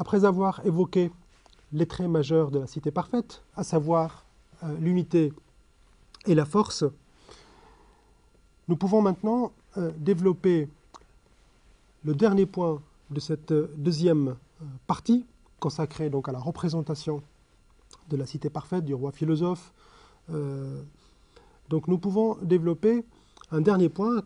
après avoir évoqué les traits majeurs de la cité parfaite, à savoir l'unité et la force, nous pouvons maintenant développer le dernier point de cette deuxième partie, consacrée donc à la représentation de la cité parfaite, du roi philosophe. donc nous pouvons développer un dernier point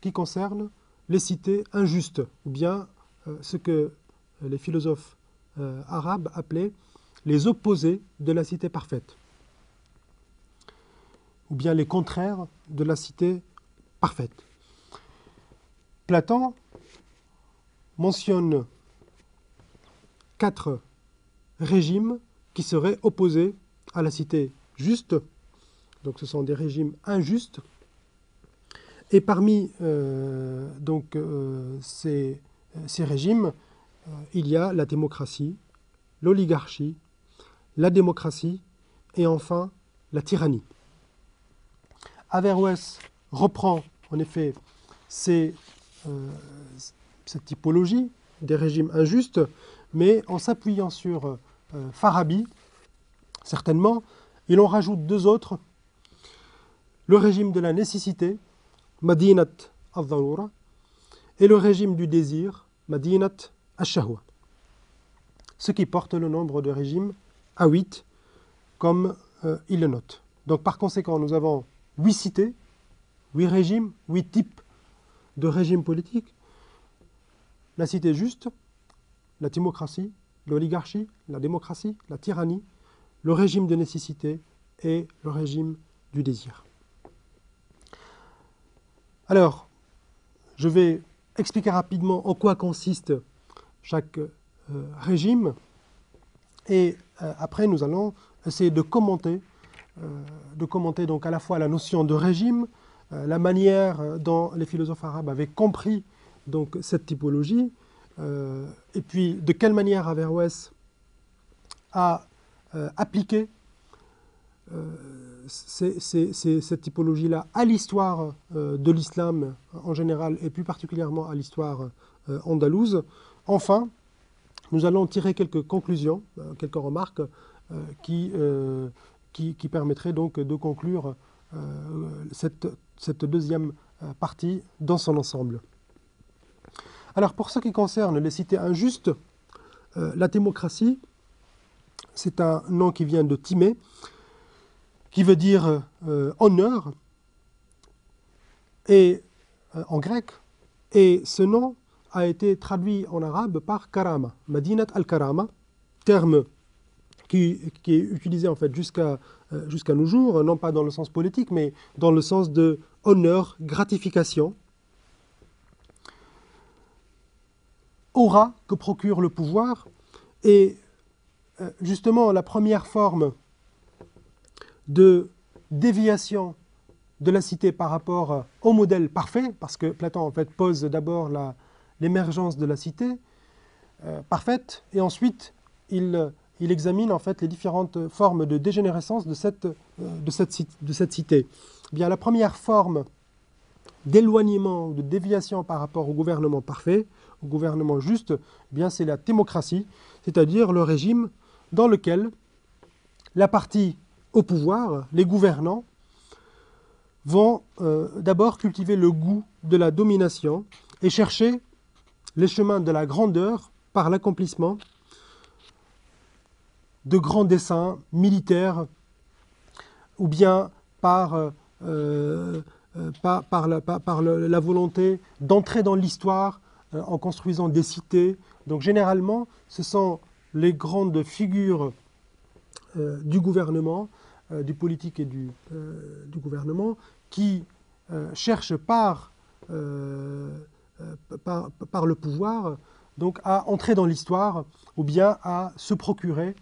qui concerne les cités injustes, ou bien euh, ce que les philosophes euh, arabes appelaient les opposés de la cité parfaite, ou bien les contraires de la cité parfaite. Platon mentionne quatre régimes qui seraient opposés à la cité juste. Donc ce sont des régimes injustes et parmi euh, donc, euh, ces, ces, régimes, euh, il y a la démocratie, l'oligarchie, la démocratie et enfin la tyrannie. Averroès reprend en effet ces, cette typologie des régimes injustes, mais en s'appuyant sur Farabi, certainement, il en rajoute deux autres, le régime de la nécessité, Madinat al et le régime du désir, Madinat al-Shahwa. Ce qui porte le nombre de régimes à 8, comme euh, il le note. Donc par conséquent, nous avons 8 cités, 8 régimes, 8 types de régimes politiques. La cité juste, la démocratie, l'oligarchie, la démocratie, la tyrannie, le régime de nécessité et le régime du désir. Alors, je vais expliquer rapidement en quoi consiste chaque euh, régime et euh, après nous allons essayer de commenter, euh, de commenter donc à la fois la notion de régime, la manière dont les philosophes arabes avaient compris donc cette typologie et puis de quelle manière Averroès a appliqué cette typologie-là à l'histoire de l'islam en général et plus particulièrement à l'histoire andalouse. Enfin, nous allons tirer quelques conclusions, euh, quelques remarques qui, qui, permettraient donc de conclure cette, deuxième partie dans son ensemble. Alors pour ce qui concerne les cités injustes, la démocratie, c'est un nom qui vient de Timée, qui veut dire euh, honneur, et, euh, en grec, et ce nom a été traduit en arabe par karama, Madinat al-Karama, terme qui, est utilisé en fait jusqu'à euh, jusqu'à nos jours, non pas dans le sens politique, mais dans le sens de honneur, gratification, aura que procure le pouvoir, et justement la première forme de déviation de la cité par rapport au modèle parfait, parce que Platon en fait pose d'abord l'émergence de la cité euh, parfaite, et ensuite il, examine en fait les différentes formes de dégénérescence de cette, euh, cité. Eh bien, la première forme d'éloignement, de déviation par rapport au gouvernement parfait, au gouvernement juste, eh bien c'est la démocratie, c'est-à-dire le régime dans lequel la partie au pouvoir, les gouvernants vont euh, d'abord cultiver le goût de la domination et chercher les chemins de la grandeur par l'accomplissement de grands desseins militaires ou bien par, euh, euh, la, volonté d'entrer dans l'histoire en construisant des cités. Donc généralement, ce sont les grandes figures du gouvernement euh, du politique et du, euh, gouvernement qui euh, cherchent par, par, par, le pouvoir donc à entrer dans l'histoire ou bien à se procurer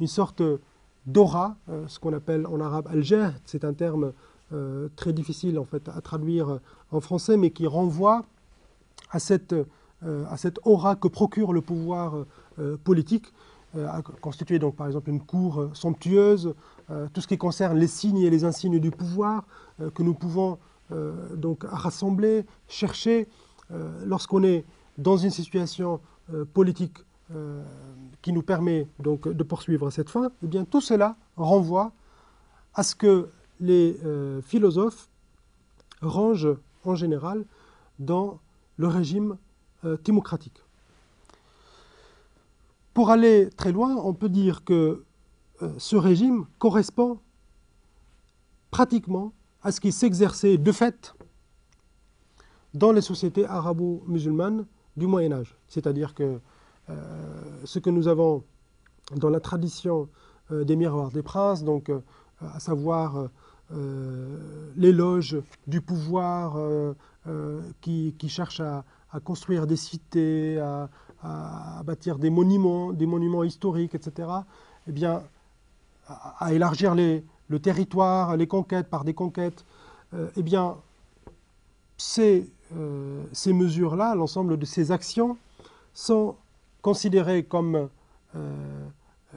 une sorte d'aura, ce qu'on appelle en arabe alger, c'est un terme très difficile en fait à traduire en français, mais qui renvoie à cette, à aura que procure le pouvoir politique, constitué donc par exemple une cour somptueuse, euh, tout ce qui concerne les signes et les insignes du pouvoir euh, que nous pouvons euh, donc rassembler, chercher lorsqu'on est dans une situation politique qui nous permet donc de poursuivre cette fin, eh bien tout cela renvoie à ce que les philosophes rangent en général dans le régime thémocratique. Pour aller très loin, on peut dire que ce régime correspond pratiquement à ce qui s'exerçait de fait dans les sociétés arabo-musulmanes du Moyen Âge. C'est-à-dire que euh, ce que nous avons dans la tradition euh, des miroirs des princes, donc euh, à savoir l'éloge du pouvoir qui, cherche à, construire des cités, à, bâtir des monuments, des monuments historiques, etc., eh bien, à, élargir le territoire, les conquêtes par des conquêtes, eh bien, euh, ces mesures-là, l'ensemble de ces actions, sont considérées comme euh,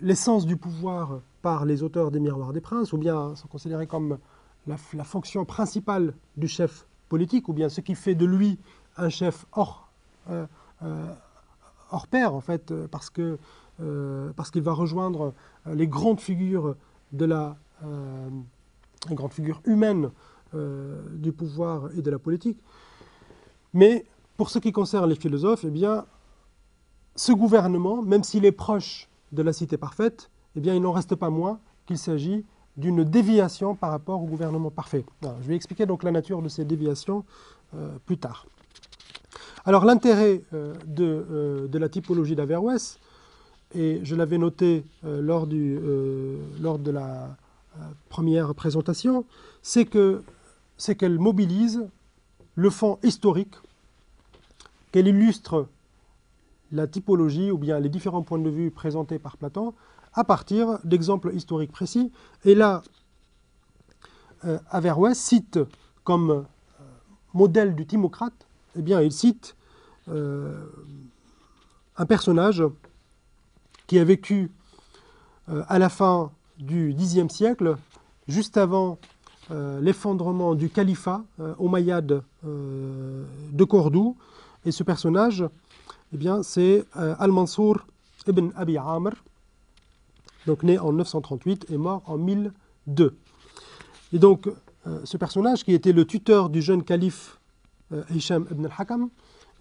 l'essence du pouvoir par les auteurs des Miroirs des Princes, ou bien sont considérées comme la, fonction principale du chef politique, ou bien ce qui fait de lui un chef hors, hors pair, en fait, parce qu'il va rejoindre les grandes figures de la euh, une grande figure humaine euh, du pouvoir et de la politique. Mais pour ce qui concerne les philosophes, eh bien, ce gouvernement, même s'il est proche de la cité parfaite, eh bien, il n'en reste pas moins qu'il s'agit d'une déviation par rapport au gouvernement parfait. je vais expliquer donc la nature de ces déviations euh, plus tard. Alors l'intérêt de, de, la typologie d'Averroès, et je l'avais noté lors, lors de la première présentation, c'est que c'est qu'elle mobilise le fond historique, qu'elle illustre la typologie ou bien les différents points de vue présentés par Platon à partir d'exemples historiques précis. Et là, euh, Averroès cite comme euh, modèle du Timocrate, eh bien, il cite euh, un personnage qui a vécu à la fin du Xe siècle, juste avant euh, l'effondrement du califat euh, omeyyade euh, de Cordoue. Et ce personnage, eh bien, c'est Al-Mansour ibn Abi Amr, donc né en 938 et mort en 1002. Et donc, ce personnage, qui était le tuteur du jeune calife Hisham ibn al-Hakam,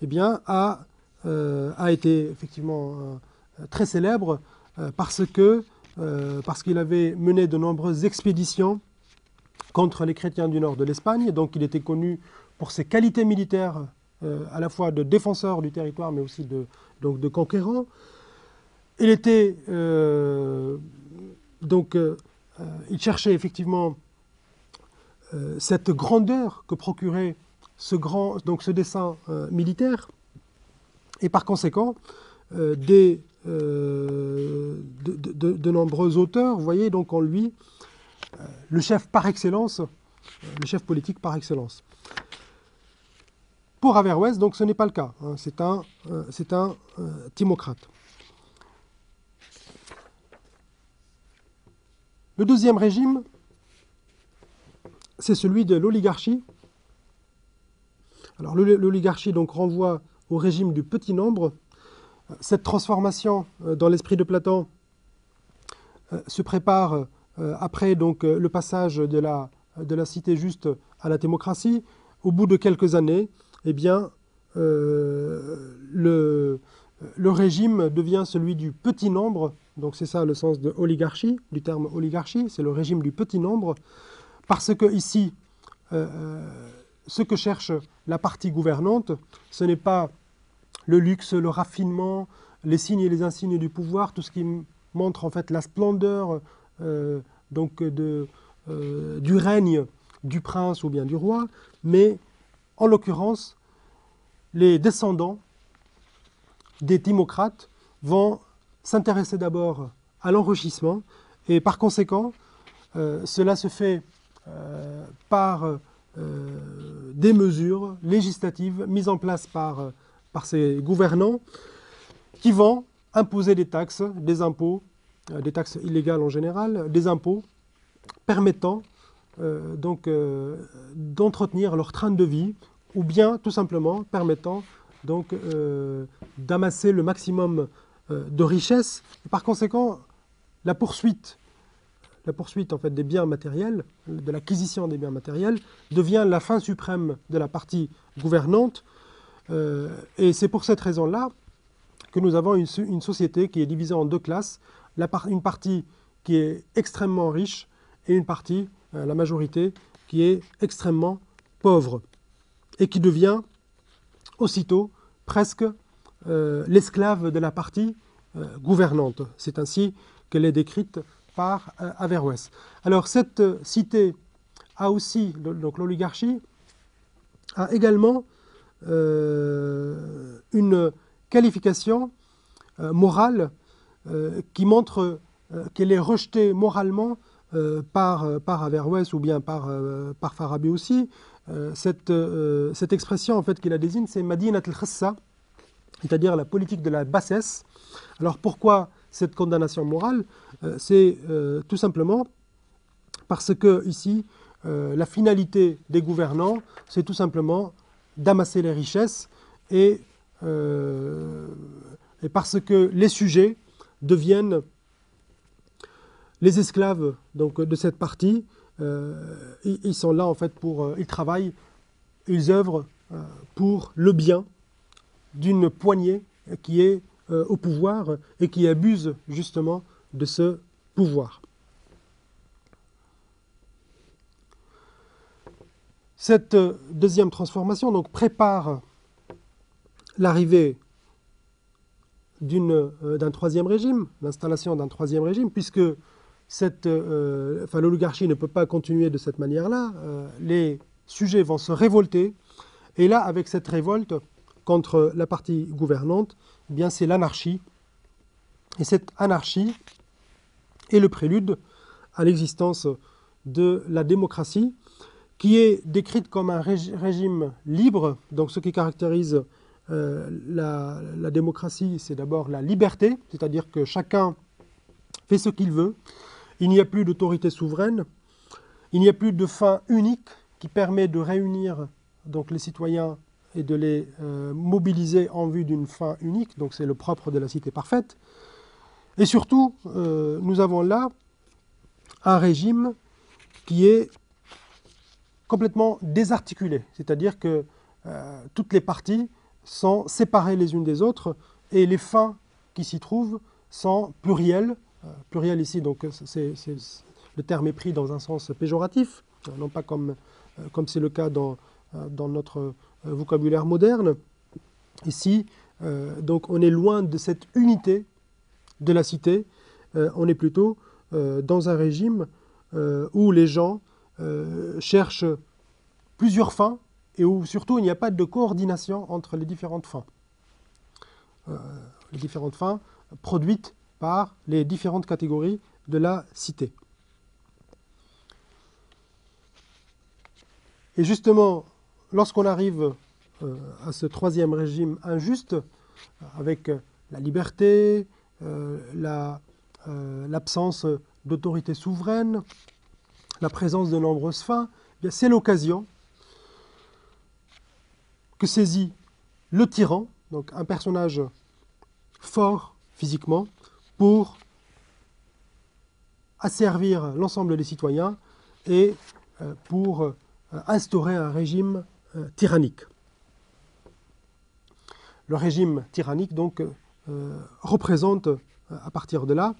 eh bien, a, été effectivement très célèbre parce que parce qu'il avait mené de nombreuses expéditions contre les chrétiens du nord de l'Espagne. Donc il était connu pour ses qualités militaires, euh, à la fois de défenseur du territoire, mais aussi de, donc de conquérant. Il était euh, donc il cherchait effectivement cette grandeur que procurait ce grand donc ce dessin militaire, et par conséquent euh, de, nombreux auteurs, voyez donc en lui euh, le chef par excellence, euh, le chef politique par excellence. Pour Averroès, donc ce n'est pas le cas. Hein. c'est un, un timocrate. Le deuxième régime, c'est celui de l'oligarchie. Alors l'oligarchie donc renvoie au régime du petit nombre, cette transformation euh, dans l'esprit de Platon euh, se prépare euh, après donc, le passage de la, de la cité juste à la démocratie. Au bout de quelques années, eh bien, le, le régime devient celui du petit nombre, donc c'est ça le sens de oligarchie, du terme oligarchie, c'est le régime du petit nombre, parce que ici, ce que cherche la partie gouvernante, ce n'est pas le luxe, le raffinement, les signes et les insignes du pouvoir, tout ce qui montre en fait la splendeur euh, donc de, euh, du règne du prince ou bien du roi, mais en l'occurrence, les descendants des démocrates vont s'intéresser d'abord à l'enrichissement et par conséquent, euh, cela se fait par des mesures législatives mises en place par ces gouvernants qui vont imposer des taxes, des impôts, euh, des taxes illégales en général, des impôts permettant euh, donc euh, d'entretenir leur train de vie ou bien tout simplement permettant donc d'amasser le maximum de richesse. par conséquent, la poursuite, la poursuite en fait des biens matériels, de l'acquisition des biens matériels, devient la fin suprême de la partie gouvernante. et c'est pour cette raison-là que nous avons une, société qui est divisée en deux classes, une partie qui est extrêmement riche et une partie, la majorité, qui est extrêmement pauvre et qui devient aussitôt presque euh, l'esclave de la partie euh, gouvernante. C'est ainsi qu'elle est décrite par euh, Averroès. Alors cette cité a aussi, donc l'oligarchie, a également une qualification morale qui montre qu'elle est rejetée moralement par, par Averroès ou bien par, par Farabi aussi, euh, cette, euh, cette, expression en fait qui la désigne, c'est Madinat al-Khassa, c'est-à-dire la politique de la bassesse. Alors pourquoi cette condamnation morale? Euh, C'est tout simplement parce que ici, la finalité des gouvernants, c'est tout simplement d'amasser les richesses et, et, parce que les sujets deviennent les esclaves de cette partie euh, ils sont là en fait pour, euh, ils travaillent, ils œuvrent euh, pour le bien d'une poignée qui est au pouvoir et qui abuse justement de ce pouvoir. Cette deuxième transformation prépare l'arrivée d'un troisième régime, l'installation d'un troisième régime, puisque cette, euh, enfin, l'oligarchie ne peut pas continuer de cette manière-là. Euh, les sujets vont se révolter. Et là, avec cette révolte contre la partie gouvernante, eh bien, c'est l'anarchie. Et cette anarchie est le prélude à l'existence de la démocratie, qui est décrite comme un régime libre. Donc, ce qui caractérise euh, la, démocratie, c'est d'abord la liberté, c'est-à-dire que chacun fait ce qu'il veut. Il n'y a plus d'autorité souveraine, il n'y a plus de fin unique qui permet de réunir donc, les citoyens et de les euh, mobiliser en vue d'une fin unique, donc c'est le propre de la cité parfaite. Et surtout, euh, nous avons là un régime qui est complètement désarticulé, c'est-à-dire que toutes les parties sont séparées les unes des autres et les fins qui s'y trouvent sont plurielles euh, pluriel ici, donc le terme est pris dans un sens péjoratif, euh, non pas comme euh, comme c'est le cas dans, dans notre vocabulaire moderne. Ici, donc on est loin de cette unité de la cité, on est plutôt dans un régime où les gens cherchent plusieurs fins et où surtout il n'y a pas de coordination entre les différentes fins. les différentes fins produites par les différentes catégories de la cité. Et justement, lorsqu'on arrive euh, à ce troisième régime injuste, avec la liberté, euh, euh, l'absence d'autorité souveraine, la présence de nombreuses fins, eh c'est l'occasion que saisit le tyran, donc un personnage fort physiquement, pour asservir l'ensemble des citoyens et euh, pour euh, instaurer un régime euh, tyrannique. Le régime tyrannique, donc, représente, à partir de là,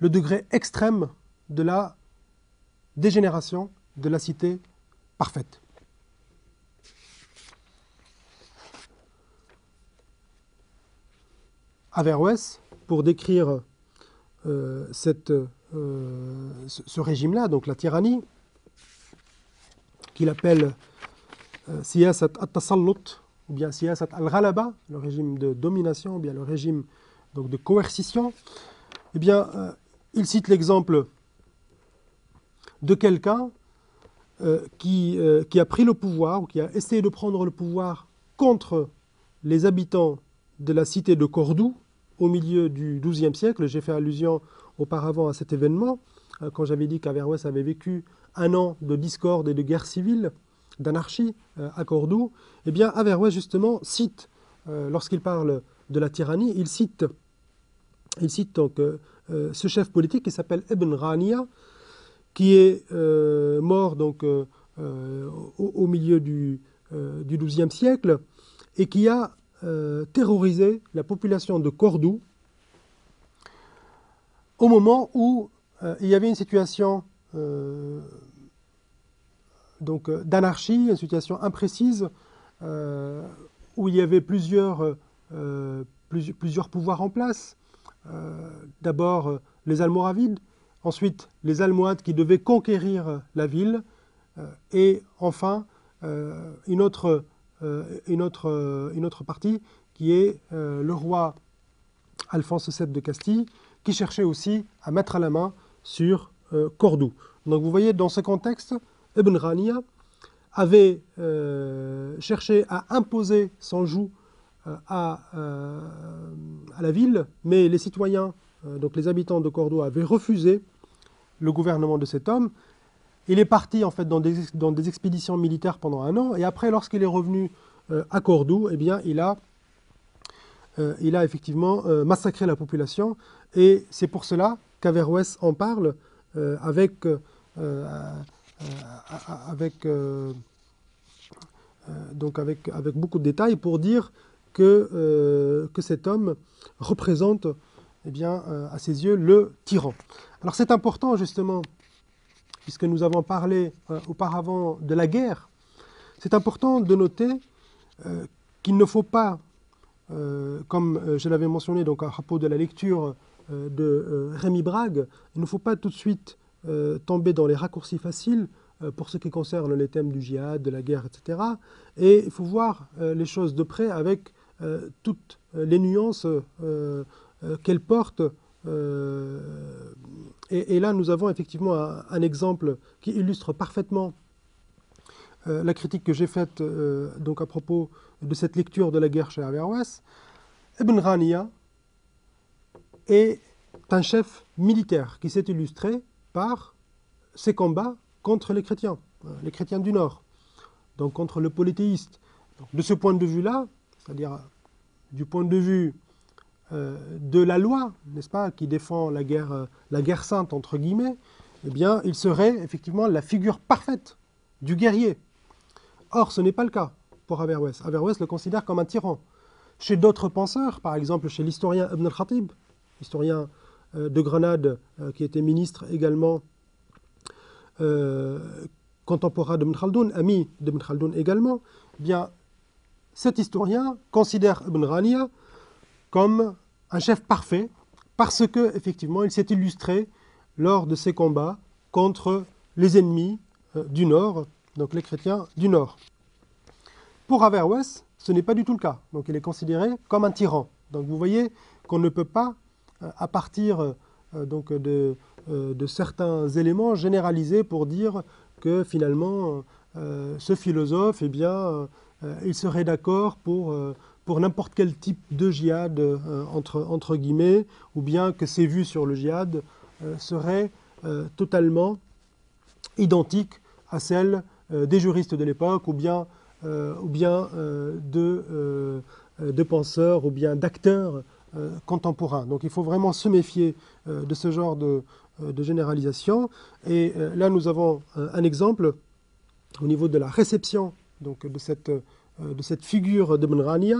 le degré extrême de la dégénération de la cité parfaite. Averroès, pour décrire euh, cette, euh, ce régime-là, donc la tyrannie, qu'il appelle euh, siyasat at-tasallut, ou bien siyasat al-ghalaba, le régime de domination, ou bien le régime donc, de coercition, eh bien, il cite l'exemple de quelqu'un qui, qui a pris le pouvoir, ou qui a essayé de prendre le pouvoir contre les habitants de la cité de Cordoue, au milieu du XIIe siècle. J'ai fait allusion auparavant à cet événement, euh, quand j'avais dit qu'Averroès avait vécu un an de discorde et de guerre civile, d'anarchie euh, à Cordoue. Eh bien, Averroès, justement, cite, euh, lorsqu'il parle de la tyrannie, il cite, donc ce chef politique qui s'appelle Ibn Rania, qui est mort donc au, milieu du, du XIIe siècle et qui a terrorisé la population de Cordoue au moment où il y avait une situation donc euh, d'anarchie, une situation imprécise euh, où il y avait plusieurs, euh, plusieurs pouvoirs en place. D'abord les Almoravides, ensuite les Almohades qui devaient conquérir la ville, et enfin une, autre, une, autre, une autre partie qui est le roi Alphonse VII de Castille, qui cherchait aussi à mettre la main sur Cordoue. Donc vous voyez, dans ce contexte, Ibn Rania avait euh, cherché à imposer son joug euh, euh, à, la ville, mais les citoyens, donc les habitants de Cordoue, avaient refusé le gouvernement de cet homme. Il est parti en fait dans des, expéditions militaires pendant un an, et après, lorsqu'il est revenu à Cordoue, eh bien, il a, il a effectivement massacré la population, et c'est pour cela qu'Averroès en parle avec euh, avec, euh, euh, donc avec, avec beaucoup de détails pour dire que, que cet homme représente eh bien, à ses yeux le tyran. Alors c'est important justement, puisque nous avons parlé auparavant de la guerre, c'est important de noter qu'il ne faut pas, comme je l'avais mentionné donc à propos de la lecture de Rémi Brague, il ne faut pas tout de suite euh, tomber dans les raccourcis faciles euh, pour ce qui concerne les thèmes du djihad, de la guerre, etc. Et il faut voir euh, les choses de près avec toutes les nuances qu'elles portent. Et, là, nous avons effectivement un, exemple qui illustre parfaitement la critique que j'ai faite donc à propos de cette lecture de la guerre chez Averroès. Ibn Rania est un chef militaire qui s'est illustré par ses combats contre les chrétiens, euh, les chrétiens du Nord, donc contre le polythéiste. de ce point de vue-là, c'est-à-dire du point de vue euh, de la loi, n'est-ce pas, qui défend la guerre, euh, la guerre sainte, entre guillemets, eh bien, il serait effectivement la figure parfaite du guerrier. Or, ce n'est pas le cas pour Averroès. Averroès le considère comme un tyran. Chez d'autres penseurs, par exemple chez l'historien Ibn al-Khatib, historien euh, de Grenade, euh, qui était ministre également euh, contemporain de Ibn ami de Ibn également, eh bien, cet historien considère Ibn Rania comme un chef parfait parce que effectivement il s'est illustré lors de ses combats contre les ennemis du Nord, donc les chrétiens du Nord. Pour Averroès, ce n'est pas du tout le cas. Donc il est considéré comme un tyran. Donc vous voyez qu'on ne peut pas à partir euh, donc euh, de, certains éléments généralisés pour dire que finalement euh, ce philosophe, eh bien, il serait d'accord pour, pour n'importe quel type de djihad entre, entre guillemets, ou bien que ses vues sur le djihad seraient totalement identiques à celles des juristes de l'époque, ou bien, de, penseurs, ou bien d'acteurs euh, contemporain. Donc il faut vraiment se méfier euh, de ce genre de, euh, généralisation. Et là, nous avons un exemple au niveau de la réception de, cette, de cette figure de Rania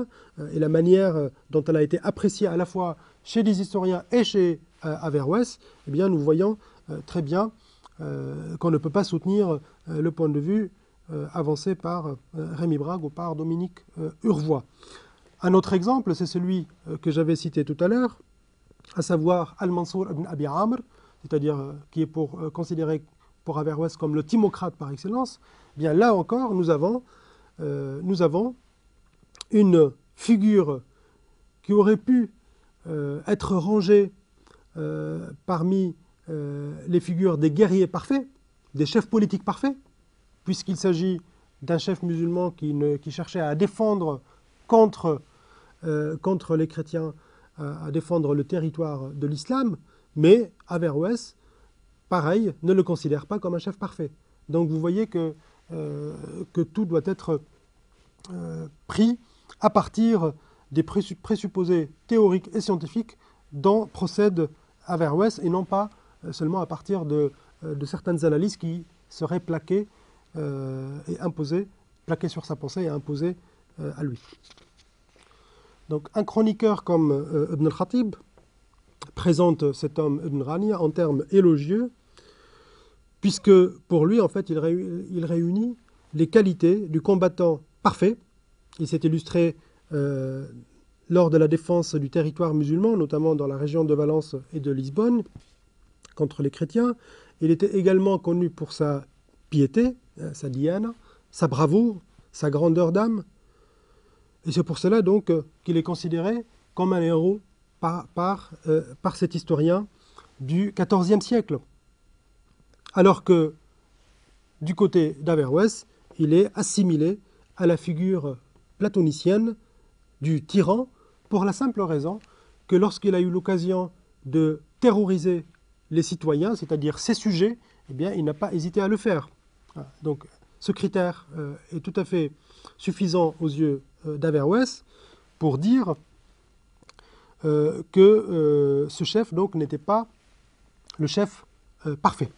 et la manière dont elle a été appréciée à la fois chez les historiens et chez Averroès, eh bien, nous voyons très bien qu'on ne peut pas soutenir le point de vue avancé par Rémi Brague ou par Dominique Urvois. Un autre exemple, c'est celui euh, que j'avais cité tout à l'heure, à savoir Al-Mansour ibn Abi Amr, c'est-à-dire euh, qui est pour, euh, considéré pour Averroès comme le timocrate par excellence. Eh bien là encore, nous avons, nous avons une figure qui aurait pu être rangée parmi les figures des guerriers parfaits, des chefs politiques parfaits, puisqu'il s'agit d'un chef musulman qui, cherchait à défendre contre euh, les chrétiens à, défendre le territoire de l'islam, mais Averroès, pareil, ne le considère pas comme un chef parfait. Donc vous voyez euh, que tout doit être euh, pris à partir des présupposés théoriques et scientifiques dont procède Averroès et non pas seulement à partir de, certaines analyses qui seraient plaquées et imposées, plaquées sur sa pensée et imposées à lui. Donc un chroniqueur comme Ibn al-Khatib présente cet homme Ibn Rani en termes élogieux, puisque pour lui, en fait, il, réunit les qualités du combattant parfait. Il s'est illustré euh, lors de la défense du territoire musulman, notamment dans la région de Valence et de Lisbonne, contre les chrétiens. Il était également connu pour sa piété, hein, sa diane, sa bravoure, sa grandeur d'âme. Et c'est pour cela donc qu'il est considéré comme un héros par, euh, par, cet historien du XIVe siècle. Alors que du côté d'Averroès, il est assimilé à la figure platonicienne du tyran pour la simple raison que lorsqu'il a eu l'occasion de terroriser les citoyens, c'est-à-dire ses sujets, eh bien, il n'a pas hésité à le faire. Donc, ce critère euh, est tout à fait suffisant aux yeux euh, d'Averroès pour dire euh, que euh, ce chef n'était pas le chef parfait.